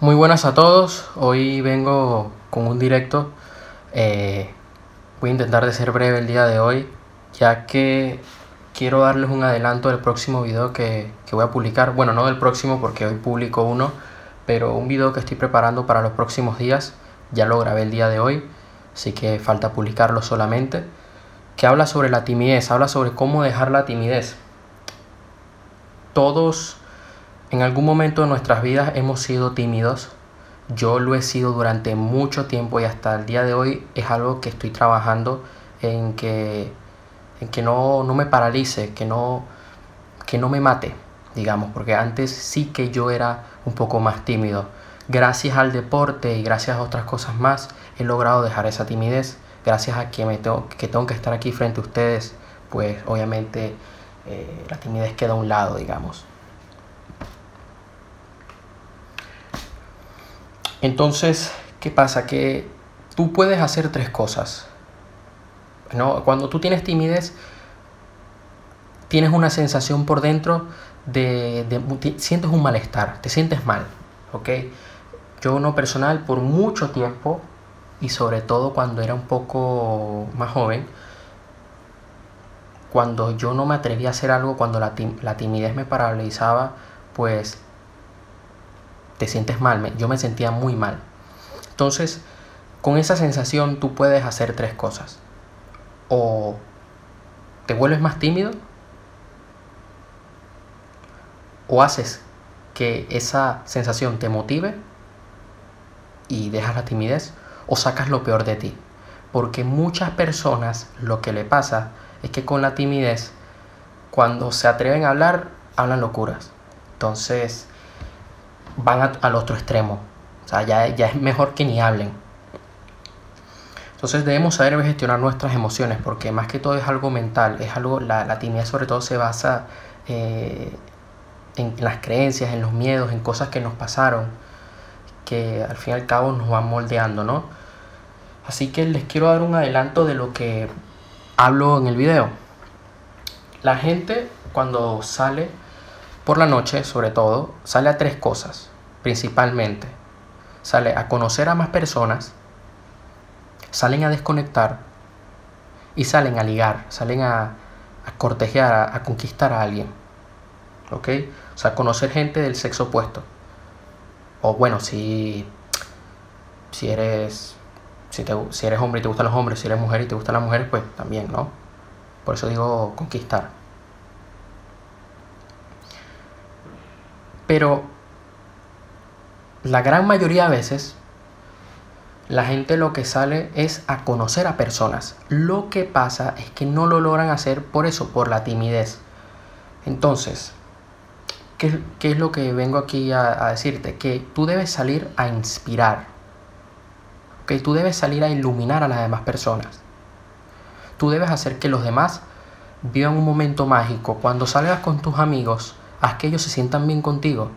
Muy buenas a todos, hoy vengo con un directo. Eh, voy a intentar de ser breve el día de hoy, ya que quiero darles un adelanto del próximo video que, que voy a publicar. Bueno, no del próximo porque hoy publico uno, pero un video que estoy preparando para los próximos días. Ya lo grabé el día de hoy, así que falta publicarlo solamente. Que habla sobre la timidez, habla sobre cómo dejar la timidez. Todos en algún momento de nuestras vidas hemos sido tímidos. Yo lo he sido durante mucho tiempo y hasta el día de hoy es algo que estoy trabajando en que, en que no, no me paralice, que no, que no me mate, digamos, porque antes sí que yo era un poco más tímido. Gracias al deporte y gracias a otras cosas más he logrado dejar esa timidez. Gracias a que, me tengo, que tengo que estar aquí frente a ustedes, pues obviamente eh, la timidez queda a un lado, digamos. Entonces, ¿qué pasa? Que tú puedes hacer tres cosas. ¿no? Cuando tú tienes timidez, tienes una sensación por dentro de, sientes un malestar, te sientes mal, ¿ok? Yo no personal por mucho tiempo y sobre todo cuando era un poco más joven, cuando yo no me atrevía a hacer algo, cuando la, la timidez me paralizaba, pues te sientes mal, yo me sentía muy mal. Entonces, con esa sensación tú puedes hacer tres cosas. O te vuelves más tímido, o haces que esa sensación te motive y dejas la timidez, o sacas lo peor de ti. Porque muchas personas lo que le pasa es que con la timidez, cuando se atreven a hablar, hablan locuras. Entonces, van al otro extremo. O sea, ya, ya es mejor que ni hablen. Entonces debemos saber gestionar nuestras emociones porque más que todo es algo mental, es algo, la, la timidez sobre todo se basa eh, en las creencias, en los miedos, en cosas que nos pasaron, que al fin y al cabo nos van moldeando, ¿no? Así que les quiero dar un adelanto de lo que hablo en el video. La gente cuando sale por la noche, sobre todo, sale a tres cosas, principalmente. Sale a conocer a más personas, salen a desconectar y salen a ligar, salen a, a cortejear, a, conquistar a alguien. ¿Ok? O sea, conocer gente del sexo opuesto. O bueno, si, si eres si, si eres hombre y te gustan los hombres, si eres mujer y te gustan las mujeres, pues también, ¿no? Por eso digo conquistar. Pero la gran mayoría de veces la gente lo que sale es a conocer a personas. Lo que pasa es que no lo logran hacer por eso, por la timidez. Entonces, ¿qué, es lo que vengo aquí a, decirte? Que tú debes salir a inspirar. Que tú debes salir a iluminar a las demás personas. Tú debes hacer que los demás vivan un momento mágico. Cuando salgas con tus amigos, haz que ellos se sientan bien contigo.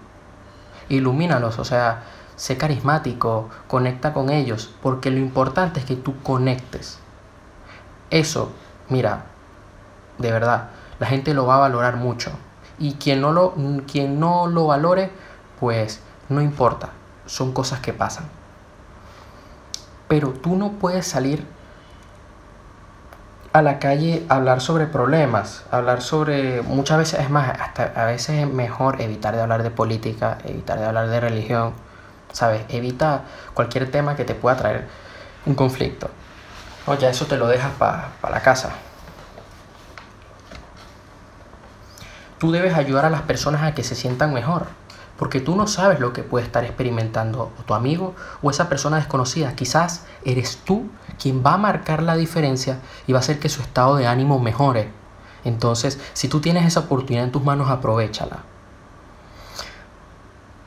Ilumínalos, o sea, sé carismático, conecta con ellos, porque lo importante es que tú conectes. Eso, mira, de verdad, la gente lo va a valorar mucho. Y quien no lo, quien no lo valore, pues no importa, son cosas que pasan. Pero tú no puedes salir a la calle hablar sobre problemas, hablar sobre, muchas veces es más, hasta a veces es mejor evitar de hablar de política, evitar de hablar de religión, ¿sabes? Evita cualquier tema que te pueda traer un conflicto. O ya eso te lo dejas para la casa. Tú debes ayudar a las personas a que se sientan mejor, porque tú no sabes lo que puede estar experimentando tu amigo o esa persona desconocida. Quizás eres tú quien va a marcar la diferencia y va a hacer que su estado de ánimo mejore. Entonces, si tú tienes esa oportunidad en tus manos, aprovechala.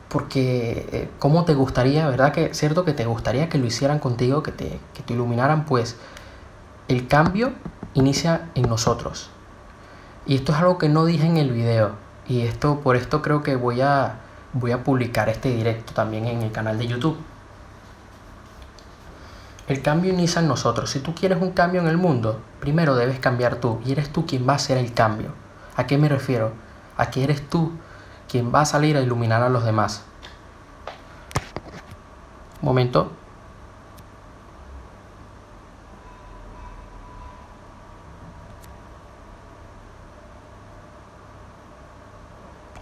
Porque, eh, ¿cómo te gustaría, verdad que, cierto que te gustaría que lo hicieran contigo, que te, que te iluminaran? Pues el cambio inicia en nosotros. Y esto es algo que no dije en el video. Y esto, por esto creo que voy a, voy a publicar este directo también en el canal de YouTube. El cambio inicia en nosotros. Si tú quieres un cambio en el mundo, primero debes cambiar tú y eres tú quien va a hacer el cambio. ¿A qué me refiero? A que eres tú quien va a salir a iluminar a los demás. momento.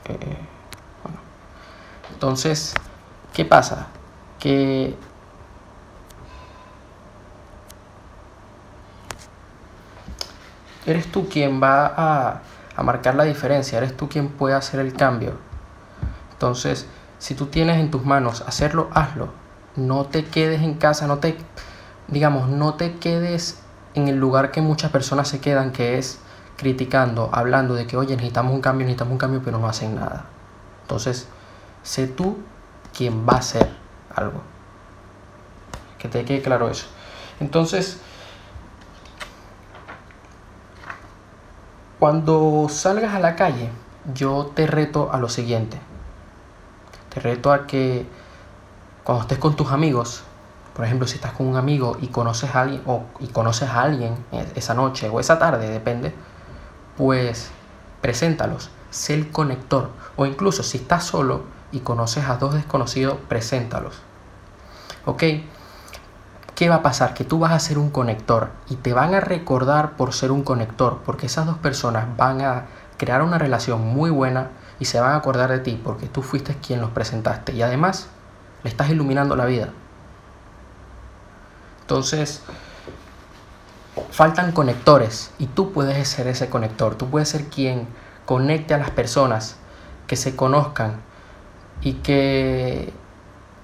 Eh. Entonces, ¿qué pasa? Que eres tú quien va a, marcar la diferencia, eres tú quien puede hacer el cambio. Entonces, si tú tienes en tus manos hacerlo, hazlo. No te quedes en casa, no te, digamos, no te quedes en el lugar que muchas personas se quedan, que es criticando, hablando de que, oye, necesitamos un cambio, necesitamos un cambio, pero no hacen nada. Entonces, sé tú quien va a hacer algo. Que te quede claro eso. Entonces, cuando salgas a la calle, yo te reto a lo siguiente. Te reto a que cuando estés con tus amigos, por ejemplo, si estás con un amigo y conoces a alguien o y conoces a alguien esa noche o esa tarde, depende, pues preséntalos, sé el conector. O incluso si estás solo y conoces a dos desconocidos, preséntalos. ¿Ok? ¿Qué va a pasar? Que tú vas a ser un conector y te van a recordar por ser un conector, porque esas dos personas van a crear una relación muy buena y se van a acordar de ti porque tú fuiste quien los presentaste y además le estás iluminando la vida. Entonces, faltan conectores y tú puedes ser ese conector, tú puedes ser quien conecte a las personas, que se conozcan y que,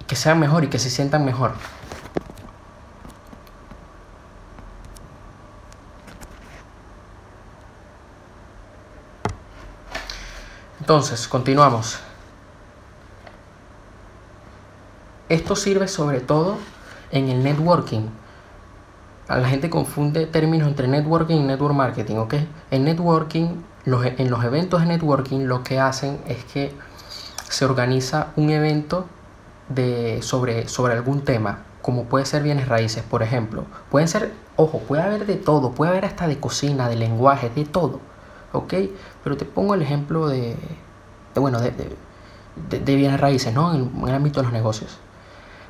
que sean mejor y que se sientan mejor. Entonces, continuamos. Esto sirve sobre todo en el networking. La gente confunde términos entre networking y network marketing, ¿ok? En networking, en los eventos de networking, lo que hacen es que se organiza un evento de, sobre, sobre algún tema, como puede ser bienes raíces, por ejemplo. Pueden ser, ojo, puede haber de todo, puede haber hasta de cocina, de lenguaje, de todo. ¿ok? Pero te pongo el ejemplo de, bueno, de, de, bienes raíces, ¿no? En, el ámbito de los negocios.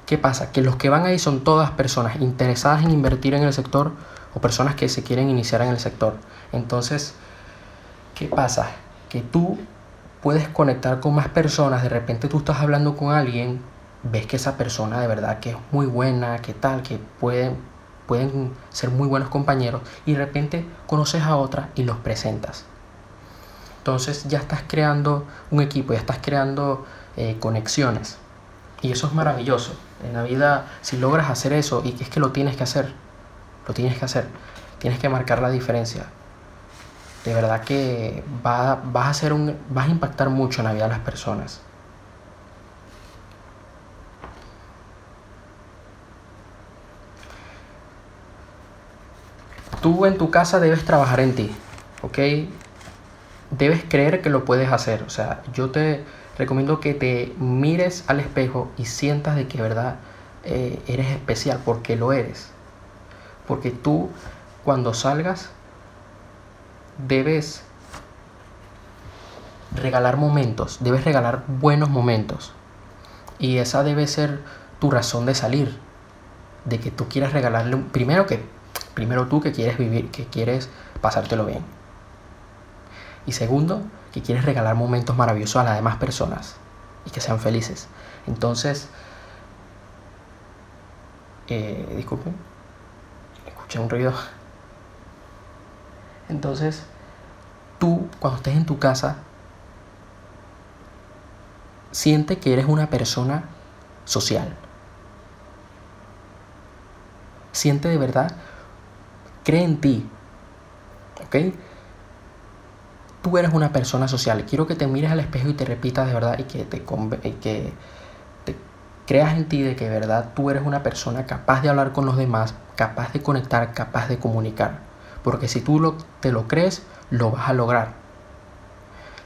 ¿Qué pasa? Que los que van ahí son todas personas interesadas en invertir en el sector o personas que se quieren iniciar en el sector. Entonces, ¿qué pasa? Que tú puedes conectar con más personas, de repente tú estás hablando con alguien, ves que esa persona de verdad que es muy buena, que tal, que pueden, pueden ser muy buenos compañeros, y de repente conoces a otra y los presentas. Entonces ya estás creando un equipo, ya estás creando eh, conexiones. Y eso es maravilloso. En la vida, si logras hacer eso, y es que lo tienes que hacer, lo tienes que hacer, tienes que marcar la diferencia. De verdad que va, vas, a hacer un, vas a impactar mucho en la vida de las personas. Tú en tu casa debes trabajar en ti, ¿ok? debes creer que lo puedes hacer. O sea, yo te recomiendo que te mires al espejo y sientas de que verdad eh, eres especial, porque lo eres. Porque tú cuando salgas debes regalar momentos, debes regalar buenos momentos. Y esa debe ser tu razón de salir, de que tú quieres regalarle, primero que, primero tú que quieres vivir, que quieres pasártelo bien. Y segundo, que quieres regalar momentos maravillosos a las demás personas y que sean felices. Entonces, eh, disculpen, escuché un ruido. Entonces, tú cuando estés en tu casa, siente que eres una persona social. Siente de verdad, cree en ti. ¿Ok? tú eres una persona social. Quiero que te mires al espejo y te repitas de verdad y que te, que te creas en ti de que de verdad tú eres una persona capaz de hablar con los demás, capaz de conectar, capaz de comunicar. Porque si tú lo, te lo crees, lo vas a lograr.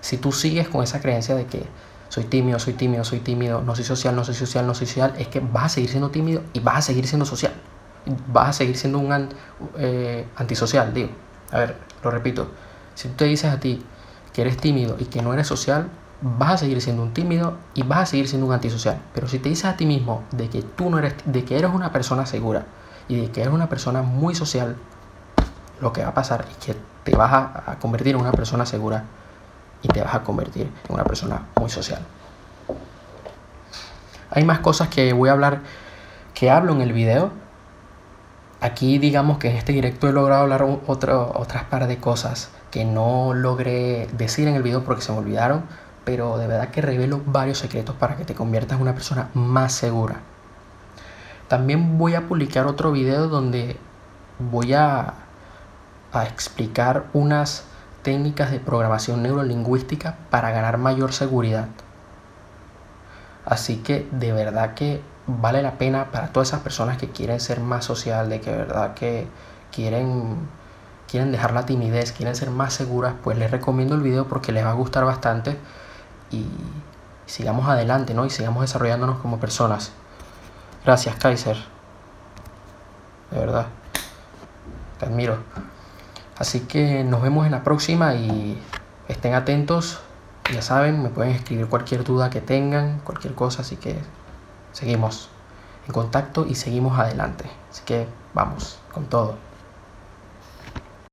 Si tú sigues con esa creencia de que soy tímido, soy tímido, soy tímido, no soy social, no soy social, no soy social, es que vas a seguir siendo tímido y vas a seguir siendo social. Vas a seguir siendo un eh, antisocial, digo. A ver, lo repito si tú te dices a ti que eres tímido y que no eres social, vas a seguir siendo un tímido y vas a seguir siendo un antisocial. Pero si te dices a ti mismo de que tú no eres, de que eres una persona segura y de que eres una persona muy social, lo que va a pasar es que te vas a, convertir en una persona segura y te vas a convertir en una persona muy social. Hay más cosas que voy a hablar, que hablo en el video. Aquí digamos que en este directo he logrado hablar otro, otras par de cosas que no logré decir en el video porque se me olvidaron, pero de verdad que revelo varios secretos para que te conviertas en una persona más segura. También voy a publicar otro video donde voy a, a explicar unas técnicas de programación neurolingüística para ganar mayor seguridad. Así que de verdad que vale la pena para todas esas personas que quieren ser más social, de que de verdad que quieren, quieren dejar la timidez, quieren ser más seguras, pues les recomiendo el video porque les va a gustar bastante y sigamos adelante, ¿no? Y sigamos desarrollándonos como personas. Gracias, Kaiser. De verdad. Te admiro. Así que nos vemos en la próxima y estén atentos. Ya saben, me pueden escribir cualquier duda que tengan, cualquier cosa, así que seguimos en contacto y seguimos adelante. Así que vamos con todo.